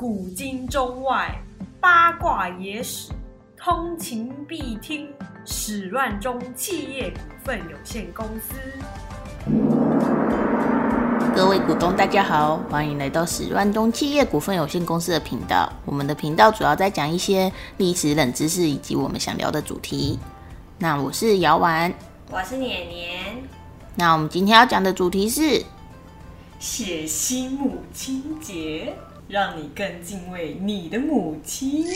古今中外八卦野史，通勤必听。史乱中企业股份有限公司。各位股东，大家好，欢迎来到史乱中企业股份有限公司的频道。我们的频道主要在讲一些历史冷知识以及我们想聊的主题。那我是姚丸，我是年年。那我们今天要讲的主题是血腥母亲节，让你更敬畏你的母亲。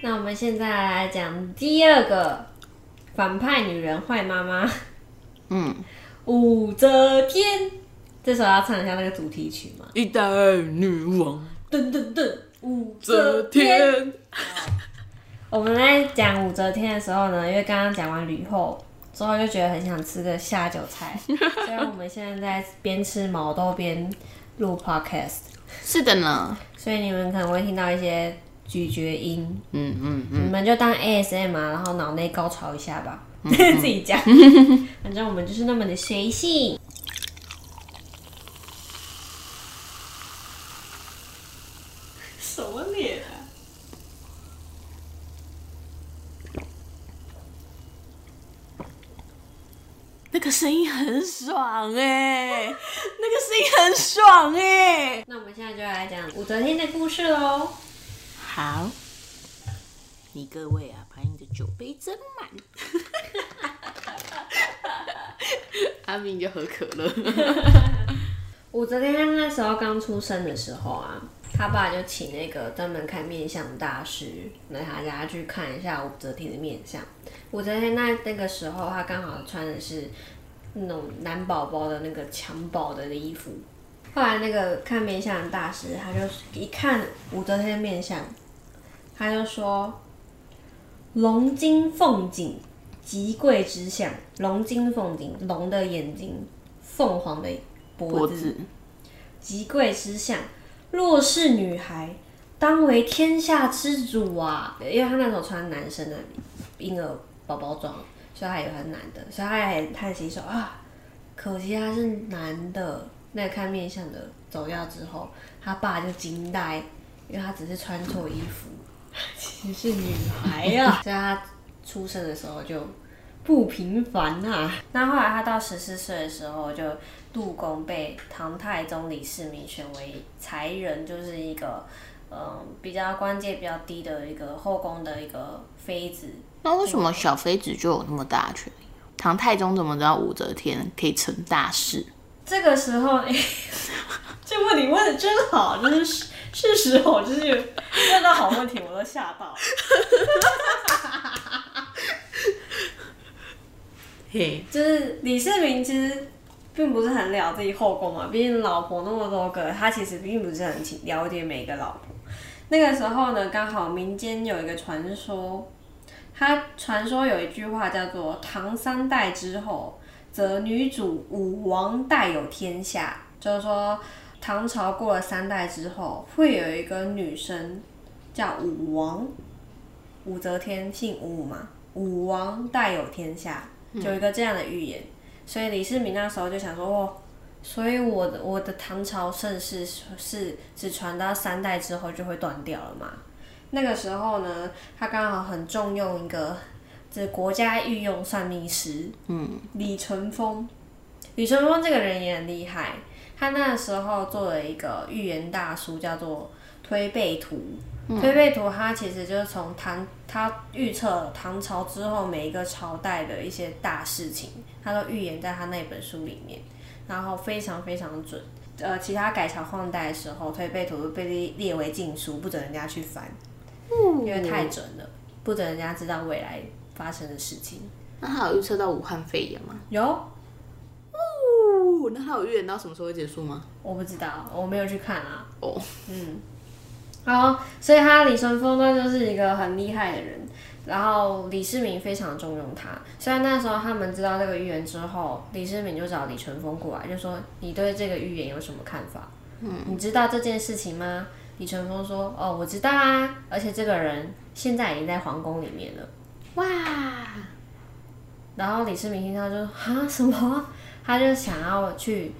那我们现在来讲第二个反派女人坏妈妈，嗯，武则天。这时候要唱一下那个主题曲吗？一代女王噔噔噔，武则天。我们在讲武则天的时候呢，因为刚刚讲完吕后之后，就觉得很想吃个下酒菜，所以我们现在在边吃毛豆边录 podcast。是的呢，所以你们可能会听到一些咀嚼音，嗯嗯你嗯，们就当 ASM 啊，然后脑内高潮一下吧，嗯 自己讲。反正我们就是那么的随性。什么脸啊？那个声音很爽哎、那很爽哎、那我们现在就来讲武则天的故事喽。好，你各位啊，把你的酒杯斟满。阿明就喝可乐。武则天她那时候刚出生的时候啊，他爸就请那个专门看面相大师来他家去看一下武则天的面相。武则天那那个时候，她刚好穿的是那种男宝宝的那个襁褓的衣服。后来那个看面相的大师，他就一看武则天的面相，他就说：“龙精凤颈，极贵之相。龙精凤颈，龙的眼睛，凤凰的脖子脖子，极贵之相。若是女孩，当为天下之主啊！因为他那时候穿男生的婴儿宝宝装，所以他也很男的，所以他也叹息说啊，可惜他是男的。那看面相的走掉之后，他爸就惊呆，因为他只是穿错衣服，其实是女孩呀、所以他出生的时候就不平凡呐、那后来他到十四岁的时候，就杜公被唐太宗李世民选为才人，就是一个嗯比较官阶比较低的一个后宫的一个妃子。那为什么小妃子就有那么大的权利？唐太宗怎么知道武则天可以成大事？这个时候，这问题问的真好，就是是是时候，就是问到好问题，我都吓到。嘿，就是李世民其实并不是很了自己后宫嘛，毕竟老婆那么多个，他其实并不是很清了解每一个老婆。那个时候呢，刚好民间有一个传说，他传说有一句话叫做“唐三代之后，则女主武王代有天下”，就是说唐朝过了三代之后，会有一个女生叫武王，武则天姓武嘛，武王代有天下，有一个这样的预言。所以李世民那时候就想说，哦，所以我的我的唐朝盛世是只传到三代之后就会断掉了嘛？那个时候呢，他刚好很重用一个这国家御用算命师，嗯，李淳风。李淳风这个人也很厉害，他那时候做了一个预言大书，叫做《推背图》。推背图它其实就是从唐，他预测唐朝之后每一个朝代的一些大事情，他都预言在他那本书里面，然后非常非常准。呃，其他改朝换代的时候，推背图被列列为禁书，不准人家去翻，因为太准了，不准人家知道未来发生的事情。那他有预测到武汉肺炎吗？有，哦，那他有预言到什么时候会结束吗？我不知道，我没有去看啊。哦，嗯，好，所以他李淳风呢就是一个很厉害的人，然后李世民非常重用他。虽然那时候他们知道这个预言之后，李世民就找李淳风过来，就说你对这个预言有什么看法？嗯，你知道这件事情吗？李淳风说：“哦，我知道啊，而且这个人现在已经在皇宫里面了。”哇，然后李世民听到就啊什么，他就想要去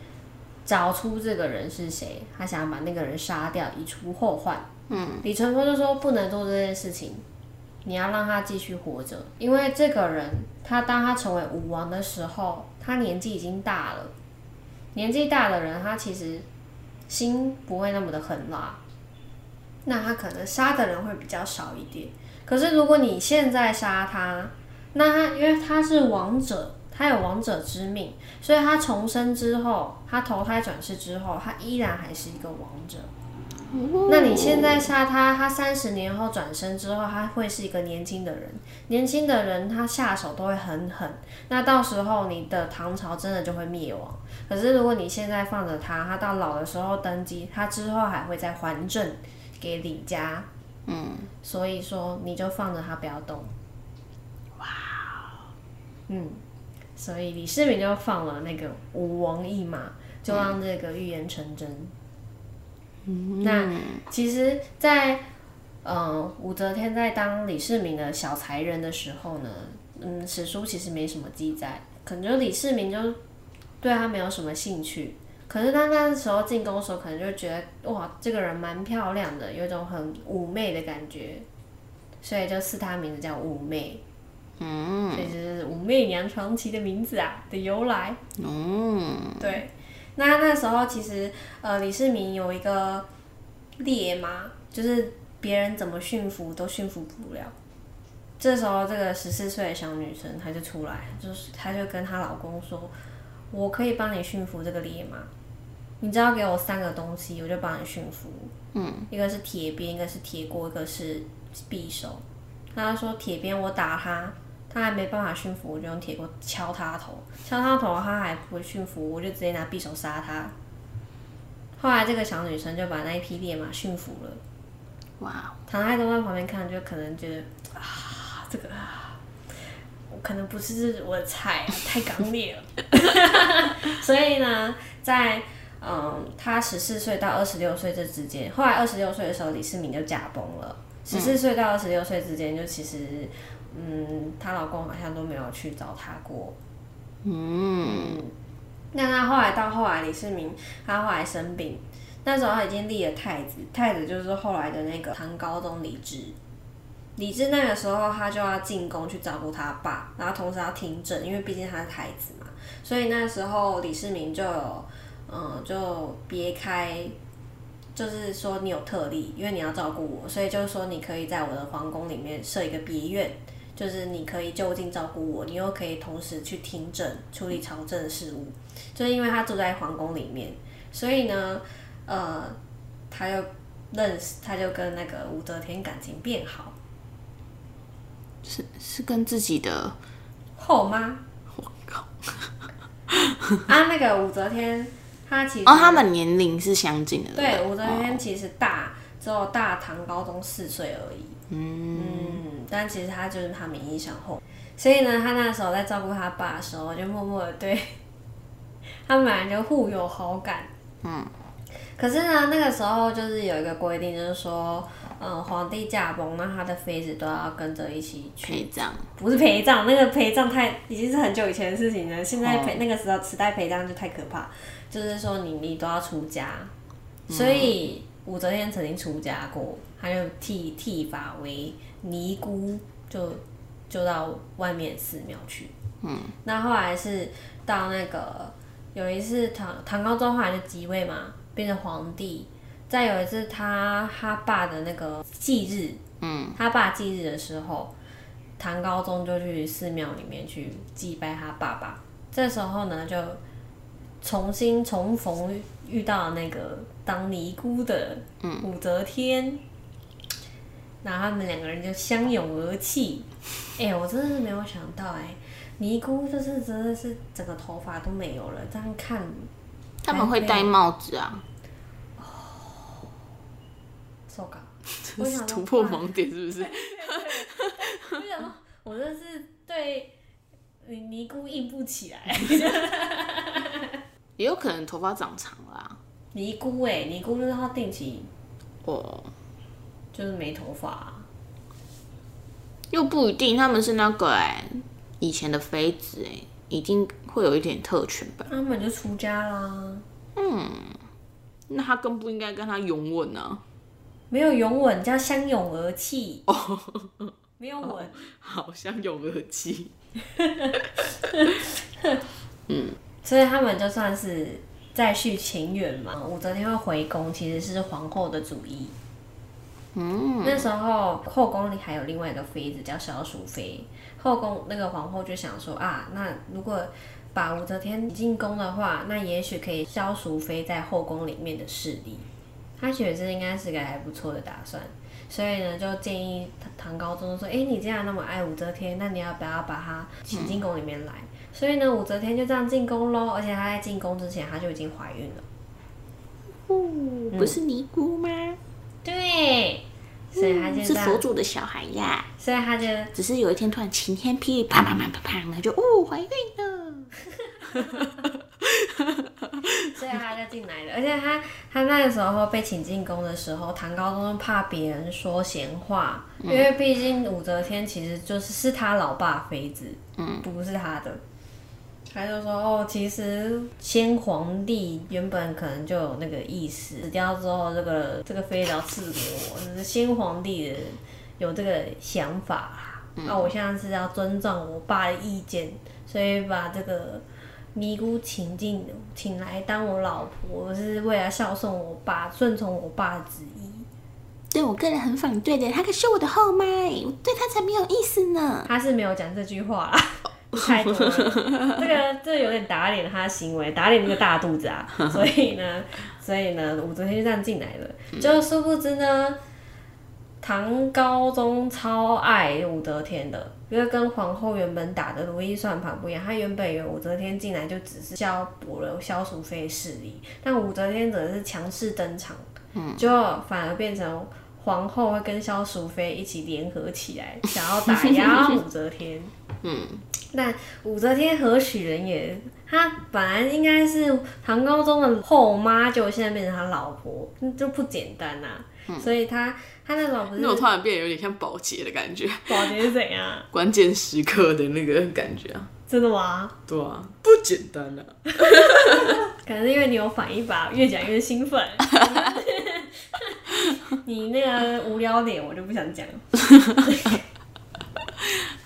找出这个人是谁，他想要把那个人杀掉，以除后患。嗯，李淳风就说不能做这件事情，你要让他继续活着，因为这个人他当他成为武王的时候，他年纪已经大了，年纪大的人他其实心不会那么的狠辣，那他可能杀的人会比较少一点。可是如果你现在杀他，那他因为他是王者，他有王者之命，所以他重生之后，他投胎转世之后，他依然还是一个王者。那你现在杀他，他三十年后转身之后，他会是一个年轻的人。年轻的人他下手都会很狠，那到时候你的唐朝真的就会灭亡。可是如果你现在放着他，他到老的时候登基，他之后还会再还政给李家。嗯，所以说你就放着他不要动。哇，嗯，所以李世民就放了那个武王一马，就让这个预言成真。嗯那其实，在嗯武则天在当李世民的小才人的时候呢，嗯，史书其实没什么记载，可能就李世民就对他没有什么兴趣。可是他那时候进宫的时候，可能就觉得哇，这个人蛮漂亮的，有一种很妩媚的感觉，所以就赐他名字叫妩媚。嗯，这是武媚娘传奇的名字啊的由来。嗯，对。那那时候其实，呃，李世民有一个烈马，就是别人怎么驯服都驯服不了。这时候，这个十四岁的小女生她就出来，就是她就跟她老公说：“我可以帮你驯服这个烈马，你只要给我三个东西，我就帮你驯服。嗯，一个是铁鞭，一个是铁锅，一个是匕首。他说铁鞭我打他。”他还没办法驯服，我就用铁锅敲他头，敲他头，他还不会驯服，我就直接拿匕首杀他。后来这个小女生就把那一匹烈马驯服了。哇！唐太宗在旁边看，就可能觉得啊，这个我可能不是我的菜，太刚烈了。所以呢，在嗯，他十四岁到二十六岁这之间，后来二十六岁的时候，李世民就驾崩了。十四岁到二十六岁之间，就其实。嗯，她老公好像都没有去找她过。嗯，那她后来到后来，李世民他后来生病，那时候他已经立了太子，太子就是后来的那个唐高宗李治。李治那个时候他就要进宫去照顾他爸，然后同时要听政，因为毕竟他是太子嘛。所以那时候李世民就有，嗯，就别开，就是说你有特例，因为你要照顾我，所以就是说你可以在我的皇宫里面设一个别院。就是你可以就近照顾我，你又可以同时去听政、处理朝政事务。就是因为他住在皇宫里面，所以呢，呃，他又认识，他就跟那个武则天感情变好。是是跟自己的后妈？我靠！啊，那个武则天，她其实哦，他们年龄是相近的。对，武则天其实大，只有大唐高宗四岁而已。嗯，但其实他就是他名义上后，所以呢，他那时候在照顾他爸的时候，就默默的对 他们俩就互有好感。嗯，可是呢，那个时候就是有一个规定，就是说，嗯，皇帝驾崩，那他的妃子都要跟着一起去陪葬，不是陪葬，那个陪葬太已经是很久以前的事情了。现在陪那个时候时代陪葬就太可怕，就是说你你都要出家，所以武则天曾经出家过。她就剃剃发为尼姑，就就到外面寺庙去。嗯，那后来是到那个有一次唐唐高宗后来就即位嘛，变成皇帝。再有一次他他爸的那个忌日，嗯，他爸忌日的时候，唐高宗就去寺庙里面去祭拜他爸爸。这时候呢，就重新重逢遇到那个当尼姑的武则天。然后他们两个人就相拥而泣，哎，我真的是没有想到，哎，尼姑就是真的是整个头发都没有了，这样看，他们会戴帽子啊，哦，受感，我想突破盲点是不是？我想说，我真是对尼姑硬不起来，也有可能头发长长了，尼姑哎，尼姑就是她定期，哦。就是没头发，又不一定，他们是那个哎，以前的妃子哎，一定会有一点特权吧？他们就出家啦。嗯那他更不应该跟他拥吻啊。没有拥吻，叫相拥而泣。哦没有吻，好相拥而泣。所以他们就算是再续前缘嘛。武则天会回宫，其实是皇后的主意。嗯，那时候后宫里还有另外一个妃子叫萧淑妃，后宫那个皇后就想说啊，那如果把武则天进宫的话，那也许可以消除妃在后宫里面的势力。她觉得这应该是个还不错的打算，所以呢，就建议唐高宗说：“哎、你既然那么爱武则天，那你要不要把她请进宫里面来？”所以呢，武则天就这样进宫喽，而且她在进宫之前，她就已经怀孕了。哦，不是尼姑吗？对，所以她就这是佛，祖的小孩呀。所以她就只是有一天突然晴天霹雳，啪啪啪啪啪，然后就哦怀孕了。所以他就进来了，而且他他那个时候被请进宫的时候，唐高宗怕别人说闲话，因为毕竟武则天其实就是是他老爸妃子，嗯，不是他的。他就说哦，其实先皇帝原本可能就有那个意思，死掉之后这个这个妃子要赐给我，就是先皇帝的有这个想法啦。那、我现在是要尊重我爸的意见，所以把这个尼姑请进请来当我老婆，我是为了孝顺我爸，顺从我爸的旨意。对我个人很反对的，他可是我的后妈，我对他才没有意思呢。他是没有讲这句话啦，太多了，这个这有点打脸他的行为，打脸那个大肚子啊，所以呢，所以呢，我昨天就这样进来了，就殊不知呢，唐高宗超爱武则天的，因为跟皇后原本打的如意算盘不一样，他原本以为武则天进来就只是消薄了萧淑妃的势力，但武则天则是强势登场，就反而变成皇后会跟萧淑妃一起联合起来，想要打压武则天。嗯，那武则天何许人也？她本来应该是唐高宗的后妈，结果现在变成他老婆，那就不简单呐、所以他他那种不是那种突然变得有点像保洁的感觉，保洁是怎样？关键时刻的那个感觉啊。真的吗？对啊，不简单啊。可能是因为你有反应吧，越讲越兴奋。你那个无聊脸我就不想讲。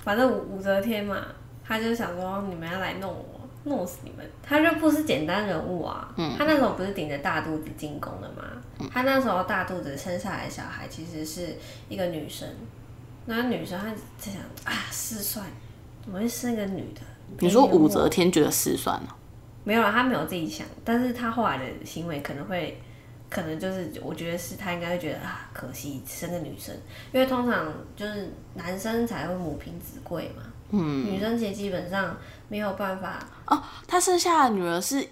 反正武武则天嘛，他就想说你们要来弄我，弄死你们。他就不是简单人物啊，他那时候不是顶着大肚子进宫的嘛，他那时候大肚子生下来的小孩其实是一个女生，那女生她在想啊失算，怎么会生个女的？你说武则天觉得失算了、没有啊，她没有自己想，但是她后来的行为可能会，可能就是我觉得是她应该会觉得啊，可惜生个女生，因为通常就是男生才会母凭子贵嘛，嗯，女生其实基本上没有办法，哦，他生下的女儿是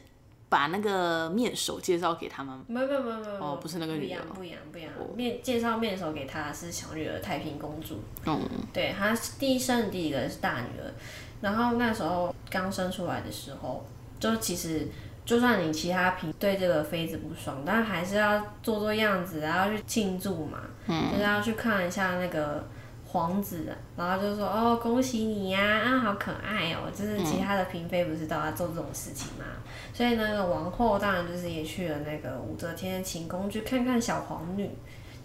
把那个面首介绍给他们。没有没有没有没有，哦不是那个不一样女的哦不一样不一样，面介绍面首给他是小女儿太平公主，嗯，对，她是第一生的第一个是大女儿，然后那时候刚生出来的时候，就其实就算你其他嫔对这个妃子不爽，但还是要做做样子，然后去庆祝嘛，嗯，就是要去看一下那个皇子，然后就说哦恭喜你呀、啊，好可爱哦，就是其他的嫔妃不是都要做这种事情嘛，所以那个王后当然就是也去了那个武则天的寝宫去看看小皇女。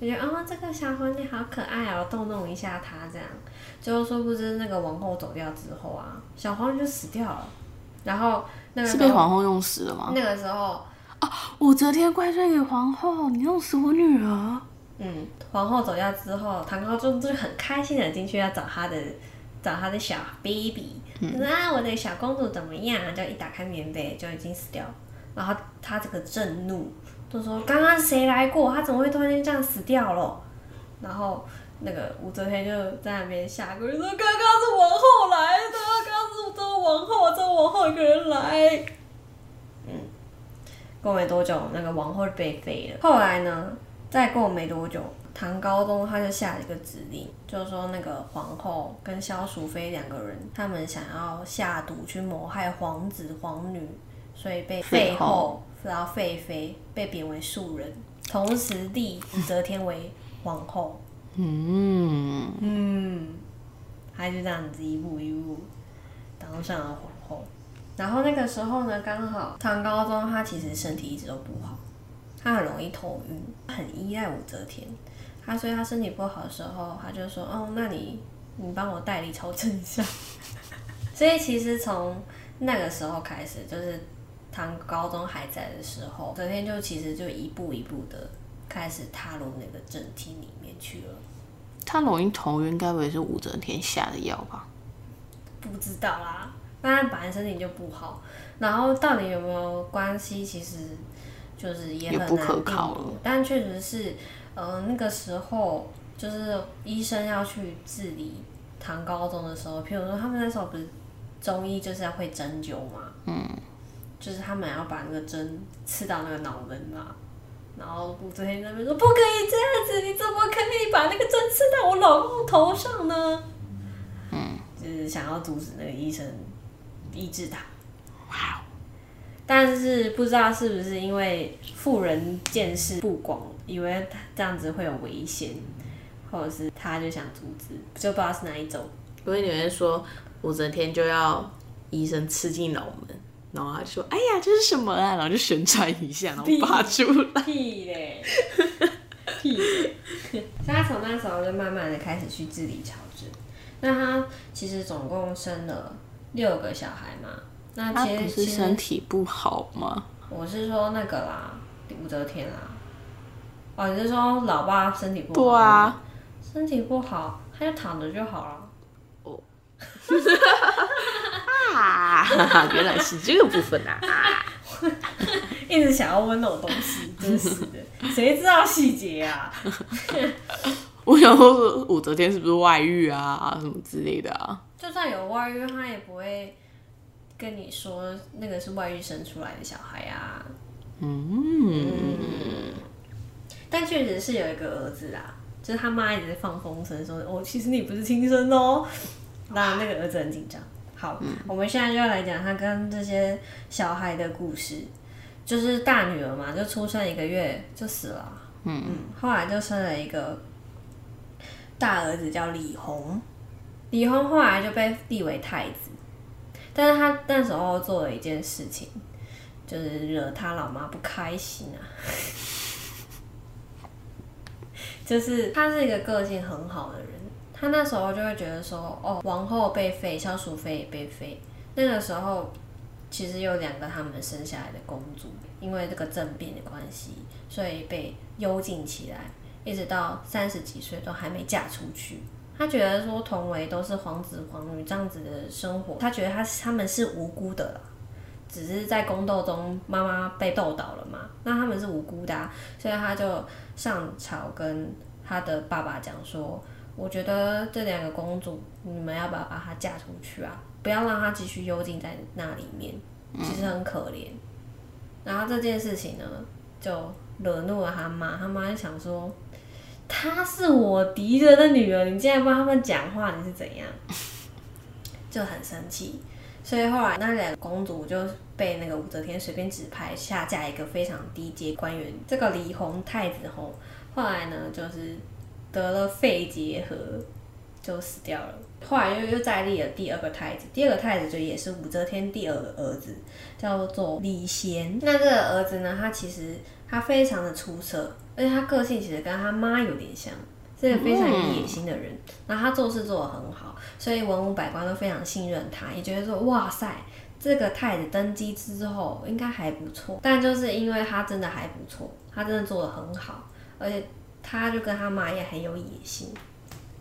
就觉得哦，这个小皇女好可爱哦，逗弄一下她这样。结果殊不知那个王后走掉之后啊，小皇女就死掉了。然后那个是被皇后弄死了吗？那个时候啊，武则天怪罪给皇后，你弄死我女儿。嗯，皇后走掉之后，唐高宗就很开心的进去要找他的找他的小 baby，、就说啊我的小公主怎么样？就一打开棉被就已经死掉了。然后他这个震怒，就说刚刚谁来过？他怎么会突然间这样死掉了？然后那个武则天就在那边下跪说：“刚刚是王后来的，刚刚是只有王后，只有王后一个人来。”嗯，过没多久，那个王后就被废了。后来呢，再过没多久，唐高宗他就下了一个指令，就是说那个皇后跟萧淑妃两个人，他们想要下毒去谋害皇子皇女，所以被废后后，然后废妃，被贬为庶人，同时立武则天为皇后。嗯，嗯，他就这样子一步一步当上了皇后。然后那个时候呢，刚好唐高宗他其实身体一直都不好，他很容易头晕，很依赖武则天。他所以他身体不好的时候，他就说：“哦，那你你帮我代理抽证一下。”所以其实从那个时候开始，就是唐高中还在的时候，武则天就其实就一步一步的开始踏入那个政体里面去了。他容易头晕，该不会是武则天下的药吧？不知道啦，那他本来身体就不好，然后到底有没有关系，其实就是也很也不可难定靠了。但确实是，呃，那个时候就是医生要去治理唐高宗的时候，譬如说他们那时候不是中医就是要会针灸嘛，嗯，就是他们要把那个针刺到那个脑门嘛。然后武则天那边说：“不可以这样子，你怎么可以把那个针刺到我老公头上呢？”嗯，就是想要阻止那个医生医治他。哇，但是不知道是不是因为妇人见识不广，以为他这样子会有危险，或者是他就想阻止，就不知道是哪一种。因为你们说武则天就要医生刺进脑门，然后他就说：“哎呀，这是什么啊？”然后就旋转一下，然后拔出来。屁嘞，屁嘞！所以他从那时候就慢慢的开始去治理朝政。那他其实总共生了六个小孩嘛。那他不是身体不好吗？我是说那个啦，武则天啦。哦，你是说老爸身体不好？对啊，身体不好，他就躺着就好了。啊，原来是这个部分啊！啊 一直想要问那种东西，真是的，谁知道细节啊？我想说是武则天是不是外遇啊，什么之类的啊？就算有外遇，他也不会跟你说那个是外遇生出来的小孩啊。嗯，但确实是有一个儿子啊，就是他妈一直在放风声说，哦，其实你不是亲生的哦。那那个儿子很紧张。好，我们现在就要来讲他跟这些小孩的故事。就是大女儿嘛，就出生一个月就死了。嗯嗯，后来就生了一个大儿子叫李弘，李弘后来就被立为太子，但是他那时候做了一件事情，就是惹他老妈不开心啊。就是他是一个个性很好的人，他那时候就会觉得说，哦，王后被废，萧淑妃也被废。那个时候其实有两个他们生下来的公主，因为这个政变的关系，所以被幽禁起来，一直到三十几岁都还没嫁出去。他觉得说同为都是皇子皇女这样子的生活，他觉得他他们是无辜的啦。只是在宫斗中，妈妈被斗倒了嘛，那他们是无辜的、啊，所以他就上朝跟他的爸爸讲说，我觉得这两个公主，你们要不要把她嫁出去啊？不要让她继续幽禁在那里面，其实很可怜。然后这件事情呢，就惹怒了他妈，他妈就想说，她是我敌人的女儿，你竟然帮他们讲话，你是怎样？就很生气。所以后来那两个公主就被那个武则天随便指派下嫁一个非常低阶官员。这个李弘太子后，后来呢就是得了肺结核，就死掉了。后来又又再立了第二个太子，第二个太子就也是武则天第二个儿子，叫做李贤。那这个儿子呢，他其实他非常的出色，而且他个性其实跟他妈有点像。是个非常有野心的人，然后他做事做得很好，所以文武百官都非常信任他，也觉得说哇塞，这个太子登基之后应该还不错。但就是因为他真的还不错，他真的做得很好，而且他就跟他妈也很有野心，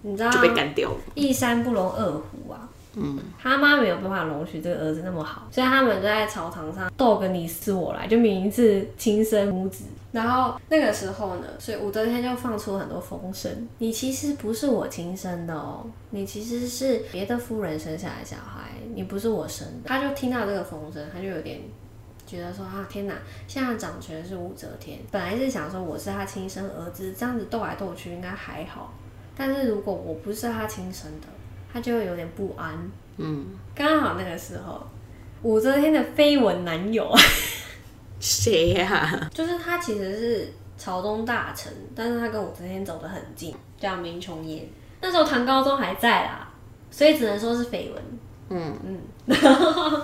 你知道就被干掉了。一山不容二虎啊。嗯，他妈没有办法容许这个儿子那么好，所以他们就在朝堂上斗个你死我来，就明明是亲生母子。然后那个时候呢，所以武则天就放出很多风声，你其实不是我亲生的哦，你其实是别的夫人生下来的小孩，你不是我生的。他就听到这个风声，他就有点觉得说啊，天哪，现在掌权是武则天，本来是想说我是他亲生儿子，这样子斗来斗去应该还好，但是如果我不是他亲生的。他就会有点不安。嗯，刚好那个时候，武则天的绯闻男友，谁呀、就是他其实是朝中大臣，但是他跟武则天走得很近，叫明琼琰。那时候唐高宗还在啦，所以只能说是绯闻。嗯嗯，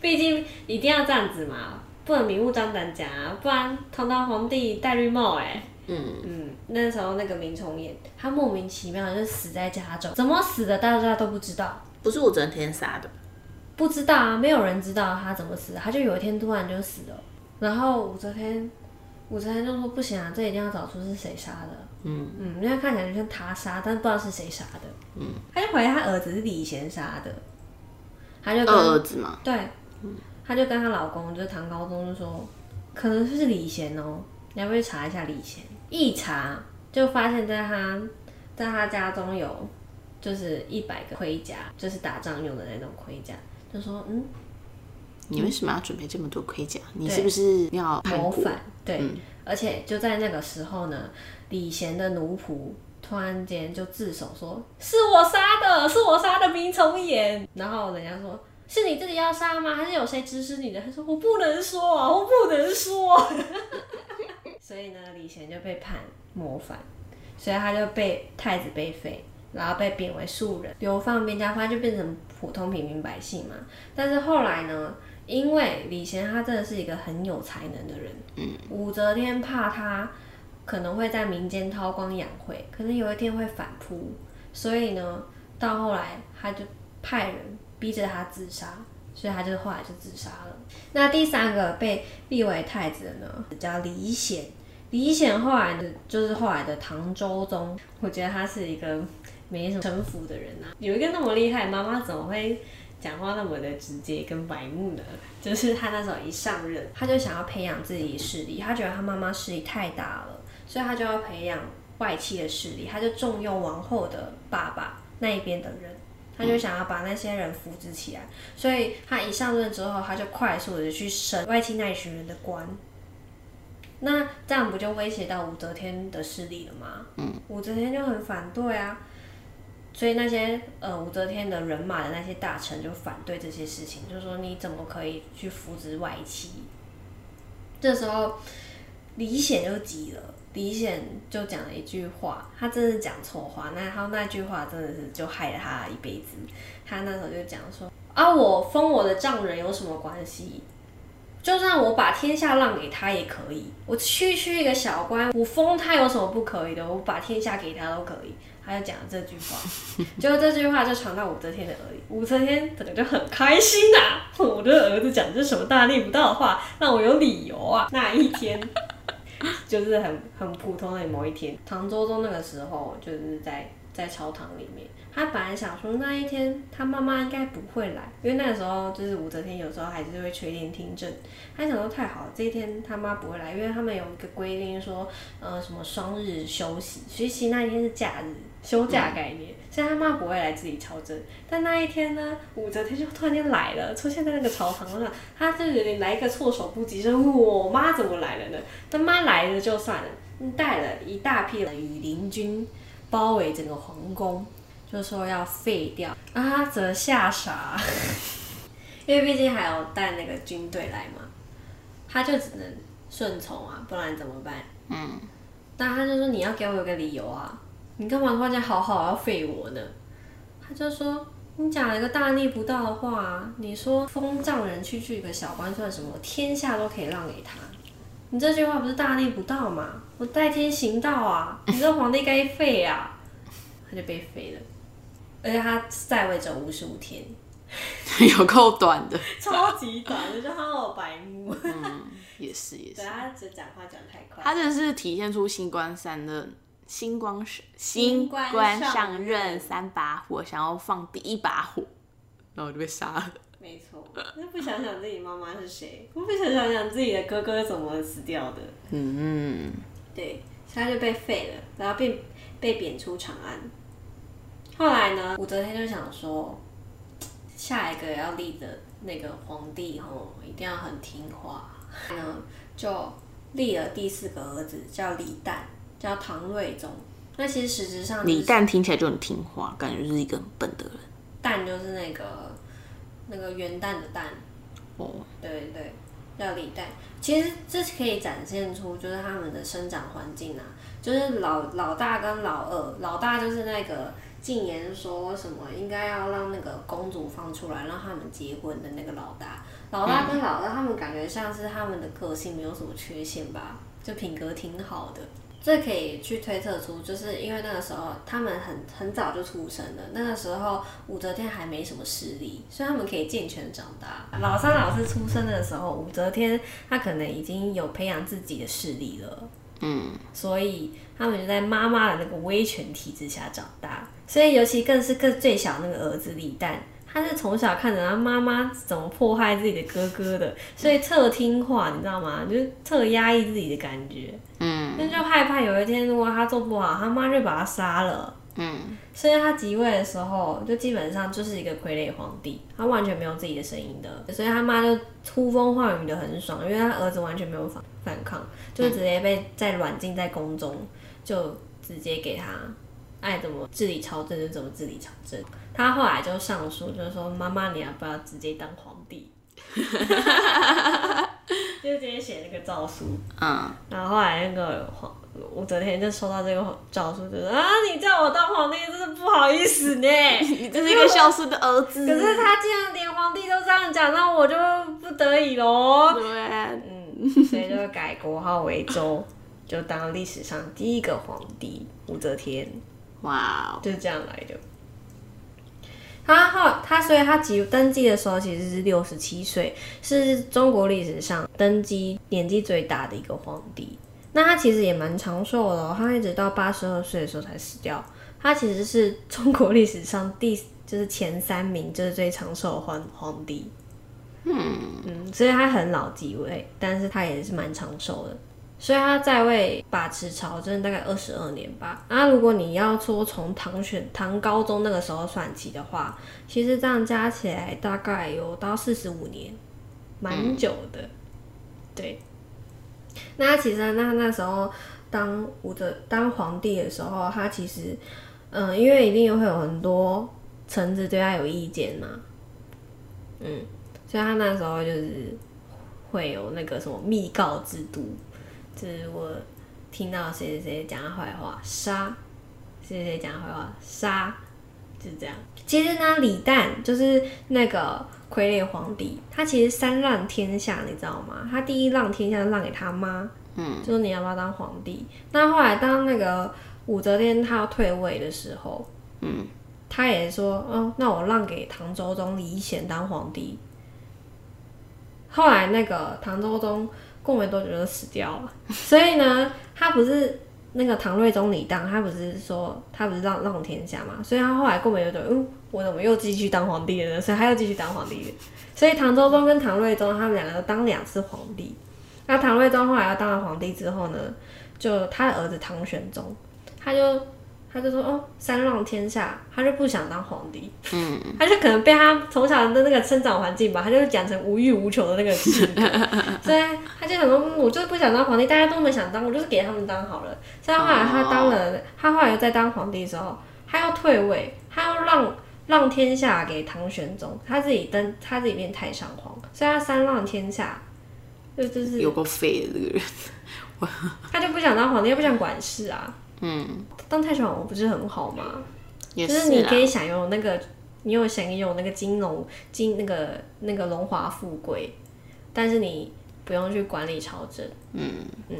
毕竟一定要这样子嘛，不能明目张胆讲啊，不然堂堂皇帝戴绿帽哎、嗯，嗯，那时候那个明崇俨，他莫名其妙就死在家中，怎么死的大家都不知道。不是武则天杀的，不知道啊，没有人知道他怎么死的，他就有一天突然就死了。然后武则天，武则天就说不行啊，这一定要找出是谁杀的。嗯。嗯，因为看起来就像他杀，但不知道是谁杀的。嗯，他就怀疑他儿子是李贤杀的，他就跟儿子嘛，对，他就跟她老公就是唐高宗就说，可能是李贤哦，你要不要去查一下李贤？一查就发现在他在他家中有就是一百个盔甲，就是打仗用的那种盔甲，就说嗯你为什么要准备这么多盔甲？你是不是要？谋反，对，嗯而且就在那个时候呢，李贤的奴仆突然间就自首说是我杀的，是我杀的明崇俨，然后人家说。是你自己要杀吗？还是有谁指使你的？他说我不能说啊，我不能说。所以呢，李贤就被判谋反，所以他就被太子被废，然后被贬为庶人，流放边疆，他就变成普通平民百姓嘛。但是后来呢，因为李贤他真的是一个很有才能的人，武则天怕他可能会在民间韬光养晦，可能有一天会反扑，所以呢，到后来他就派人逼着他自杀，所以他就后来就自杀了。那第三个被立为太子的呢，叫李显。李显后来的就是后来的唐周宗，我觉得他是一个没什么城府的人啊。有一个那么厉害，妈妈怎么会讲话那么的直接跟白目呢？就是他那时候一上任，他就想要培养自己的势力，他觉得他妈妈势力太大了，所以他就要培养外戚的势力，他就重用王后的爸爸那一边的人。他就想要把那些人扶植起来，所以他一上任之后，他就快速的去升外戚那一群人的官。那这样不就威胁到武则天的势力了吗？嗯，武则天就很反对啊，所以那些呃武则天的人马的那些大臣就反对这些事情，就说你怎么可以去扶植外戚？这时候李显就急了，李显就讲了一句话，他真的讲错话，那他那句话真的是就害了他一辈子。他那时候就讲说啊，我封我的丈人有什么关系？就算我把天下让给他也可以，我区区一个小官，我封他有什么不可以的？我把天下给他都可以。他就讲了这句话，结果这句话就传到武则天的耳里，武则天整个就很开心呐、我的儿子讲这什么大逆不道的话，让我有理由啊。那一天 就是很很普通的某一天，唐周宗那个时候就是在在朝堂里面，他本来想说那一天他妈妈应该不会来，因为那个时候就是武则天有时候还是会垂帘听政，他想说太好了，这一天他妈不会来，因为他们有一个规定说，呃什么双日休息，所以其实那一天是假日。休假概念，所以他妈不会来自己朝政。但那一天呢，武则天就突然间来了，出现在那个朝堂上，他就有点来一个措手不及，说我妈怎么来了呢？他妈来了就算了，带了一大批的羽林军包围整个皇宫，就说要废掉。啊，他则吓傻，因为毕竟还有带那个军队来嘛，他就只能顺从啊，不然怎么办？嗯，但他就说你要给我一个理由啊，你干嘛突然间好好要废我呢？他就说你讲了一个大逆不道的话、啊，你说封丈人区区一个小官算什么？天下都可以让给他，你这句话不是大逆不道吗？我代天行道啊，你这皇帝该废啊，他就被废了，而且他在位只有五十五天，有够短的，超级短，我就好白目。嗯，也是也是对，他只讲话讲太快。他真的是体现出新官三任，新官上新新官官上上任任三把火，想要放第一把火，然后就被杀了。没错，那不想想自己妈妈是谁，我不想想想自己的哥哥怎么死掉的。嗯，对，所以他就被废了，然后被被贬出长安。后来呢，武则天就想说，下一个要立的那个皇帝吼，一定要很听话。呢，就立了第四个儿子，叫李旦，叫唐睿宗。那其实实质上、就是，李旦听起来就很听话，感觉就是一个很笨的人。旦就是那个那个元旦的旦，哦，对对，叫李旦。其实这是可以展现出就是他们的生长环境啊，就是老老大跟老二，老大就是那个进言说什么应该要让那个公主放出来，让他们结婚的那个老大，老大跟老二他们感觉像是他们的个性没有什么缺陷吧，就品格挺好的。这可以去推测出，就是因为那个时候他们很很早就出生了，那个时候武则天还没什么势力，所以他们可以健全长大。老三老四出生的时候，武则天她可能已经有培养自己的势力了，嗯，所以他们就在妈妈的那个威权体制下长大。所以尤其更是更最小那个儿子李旦，他是从小看着他妈妈怎么迫害自己的哥哥的，所以特听话，你知道吗？就是特压抑自己的感觉。嗯那就害怕有一天如果他做不好，他妈就把他杀了。嗯所以他即位的时候，就基本上就是一个傀儡皇帝，他完全没有自己的声音的，所以他妈就呼风唤雨的很爽，因为他儿子完全没有反反抗，就直接被在软禁在宫中，就直接给他爱怎么治理朝政就怎么治理朝政。他后来就上书，就是说妈妈你要不要直接当皇帝？就直接写那个诏书，嗯，然后后来那个皇武则天就收到这个诏书，就说啊，你叫我当皇帝，真是不好意思呢。你这是一个孝顺的儿子。可是他既然连皇帝都这样讲，那我就不得已喽。对啊，嗯，所以就改国号为周，就当历史上第一个皇帝武则天，哇哦，就是这样来的。他后他所以他即登基的时候其实是六十七岁，是中国历史上登基年纪最大的一个皇帝。那他其实也蛮长寿的、他一直到八十二岁的时候才死掉。他其实是中国历史上第就是前三名，就是最长寿皇皇帝。嗯所以他很老即位，但是他也是蛮长寿的。所以他在位把持朝政大概二十二年吧。那如果你要说从唐选唐高宗那个时候算起的话，其实这样加起来大概有到四十五年，蛮久的。对。那其实那那时候当武则当皇帝的时候，他其实嗯，因为一定会有很多臣子对他有意见嘛，嗯，所以他那时候就是会有那个什么密告制度。就是我听到谁谁谁讲他坏话，杀；谁谁谁讲他坏话，杀，就是这样。其实呢，李旦就是那个傀儡皇帝，他其实三让天下，你知道吗？他第一让天下让给他妈，嗯，就说你要不要当皇帝？那后来当那个武则天她要退位的时候，嗯，他也说，哦，那我让给唐周宗李显当皇帝。后来那个唐周宗过没多久就死掉了，所以呢，他不是那个唐睿宗李旦，他不是说他不是让让天下嘛，所以他后来过没多久，嗯，我怎么又继续当皇帝了呢？所以他又继续当皇帝了。所以唐周宗跟唐睿宗他们两个都当两次皇帝。那唐睿宗后来要当了皇帝之后呢，就他的儿子唐玄宗，他就他就说哦，三浪天下，他就不想当皇帝，嗯，他就可能被他从小的那个生长环境吧，他就养成无欲无求的那个性格，所以他就想说，嗯我就是不想当皇帝，大家都没想当，我就是给他们当好了。所以后来他当了，他后来又在当皇帝的时候，他要退位，他要让让天下给唐玄宗，他自己登，他自己变太上皇，所以他三让天下，就就是有够废的这个人。他就不想当皇帝，又不想管事啊。嗯，当太上皇不是很好吗？也就是你可以享有那个，你有享有那个金融金那个那个荣华富贵，但是你不用去管理朝政。嗯。嗯。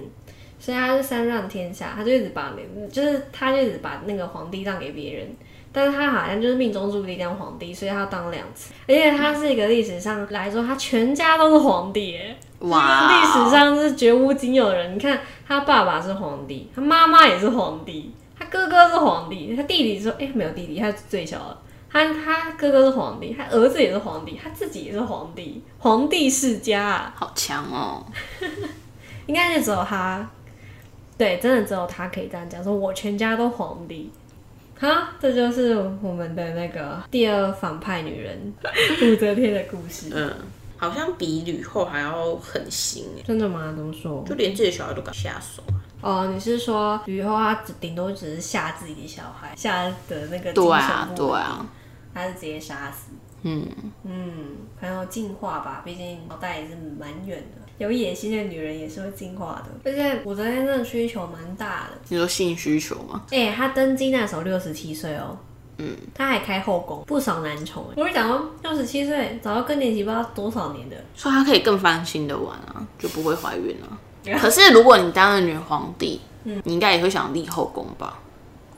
所以他是三让天下，他就一直把那，就是他就一直把那个皇帝让给别人，但是他好像就是命中注定当皇帝，所以他当两次，而且他是一个历史上来说，他全家都是皇帝耶，哇，历史上是绝无仅有的人。你看他爸爸是皇帝，他妈妈也是皇帝，他哥哥是皇帝，他弟弟说，哎、没有弟弟，他是最小的。他他哥哥是皇帝，他儿子也是皇帝，他自己也是皇帝，皇帝世家啊。好强哦。应该是只有他，对，真的只有他可以这样讲，说我全家都皇帝。哈，这就是我们的那个第二反派女人武则天的故事。嗯，好像比吕后还要狠心哎，真的吗？怎么说？就连自己的小孩都敢下手啊。哦，你是说吕后她只顶多只是吓自己的小孩，吓的那个精对啊对啊，她是直接杀死。嗯，嗯，可能有进化吧，毕竟脑袋也是蛮远的。有野心的女人也是会进化的，而且武则天真的需求蛮大的。你说性需求吗？哎、她登基那时候六十七岁哦，嗯，他还开后宫，不少男宠。我就讲说，六十七岁早到更年期，不知道多少年的，所以他可以更放心的玩啊，就不会怀孕了。可是如果你当了女皇帝，嗯你应该也会想立后宫吧？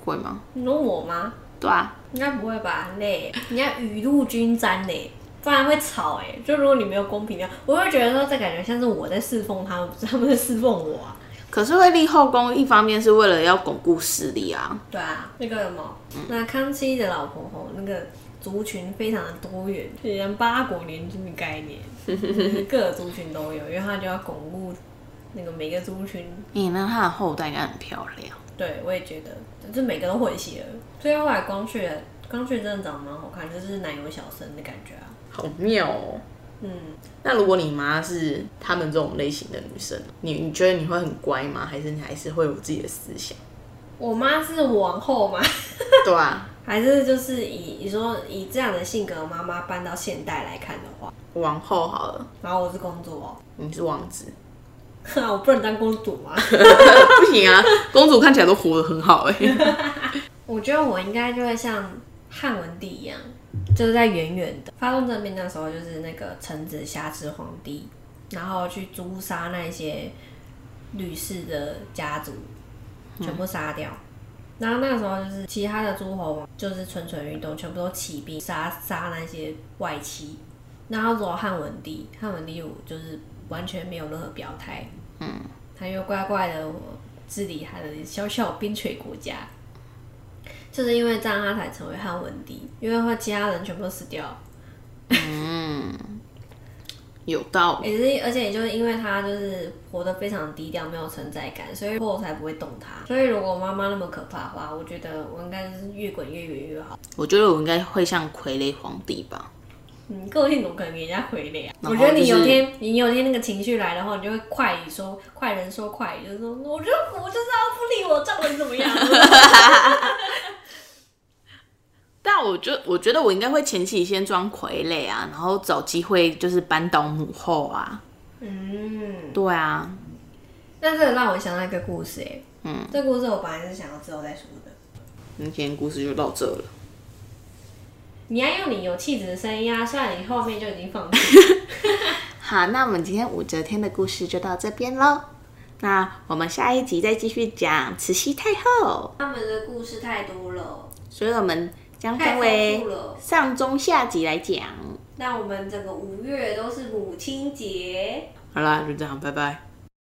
会吗？你说我吗？对啊，应该不会吧？累，你要雨露均沾嘞，不然会吵哎。就如果你没有公平的，我会觉得说这感觉像是我在侍奉他们，不是他们在侍奉我啊。可是会立后宫，一方面是为了要巩固势力啊。对啊，那个什么，那康熙的老婆吼，那个族群非常的多元，就像八国联军的概念，各个族群都有，因为他就要巩固那个每个族群。你那他的后代应该很漂亮。对，我也觉得，就每个都混血了。所以后来光绪，光绪真的长得蛮好看，就是奶油小生的感觉啊。好妙哦。嗯，那如果你妈是他们这种类型的女生，你你觉得你会很乖吗？还是你还是会有自己的思想？我妈是王后吗？对啊，还是就是以你说以这样的性格妈妈搬到现代来看的话，王后好了。然后我是公主哦，你是王子，我不能当公主吗？不行啊，公主看起来都活得很好哎。我觉得我应该就会像汉文帝一样。就是在远远的发动政变那时候，就是那个臣子挟持皇帝，然后去诛杀那些吕氏的家族，全部杀掉。然后那时候，就是其他的诸侯王就是蠢蠢欲动，全部都起兵杀杀那些外戚。然后只有汉文帝，汉文帝就是完全没有任何表态，嗯，他又乖乖的我治理他的小小边陲国家。就是因为这样，他才成为汉文帝，因为他其他人全部都死掉。嗯，有道理。也是，而且也就是因为他就是活得非常低调，没有存在感，所以后才不会动他。所以如果妈妈那么可怕的话，我觉得我应该是越滚越远越好。我觉得我应该会像傀儡皇帝吧。嗯，个性怎么可能给人家傀儡啊？我觉得你有天你有天那个情绪来的话，你就会快语说快人说快语，就是说我就我就是要不理我丈人怎么样。但我就我觉得我应该会前期先装傀儡啊，然后找机会就是扳倒母后啊。嗯，对啊。那这个让我想到一个故事哎，嗯，这故事我本来是想要之后再说的。那今天故事就到这了。你要用你有气质的声音啊，虽然你后面就已经放弃。好，那我们今天武则天的故事就到这边喽。那我们下一集再继续讲慈禧太后。他们的故事太多了，所以我们。将分为上中下集来讲。那我们整个五月都是母亲节。好啦，就这样，拜拜。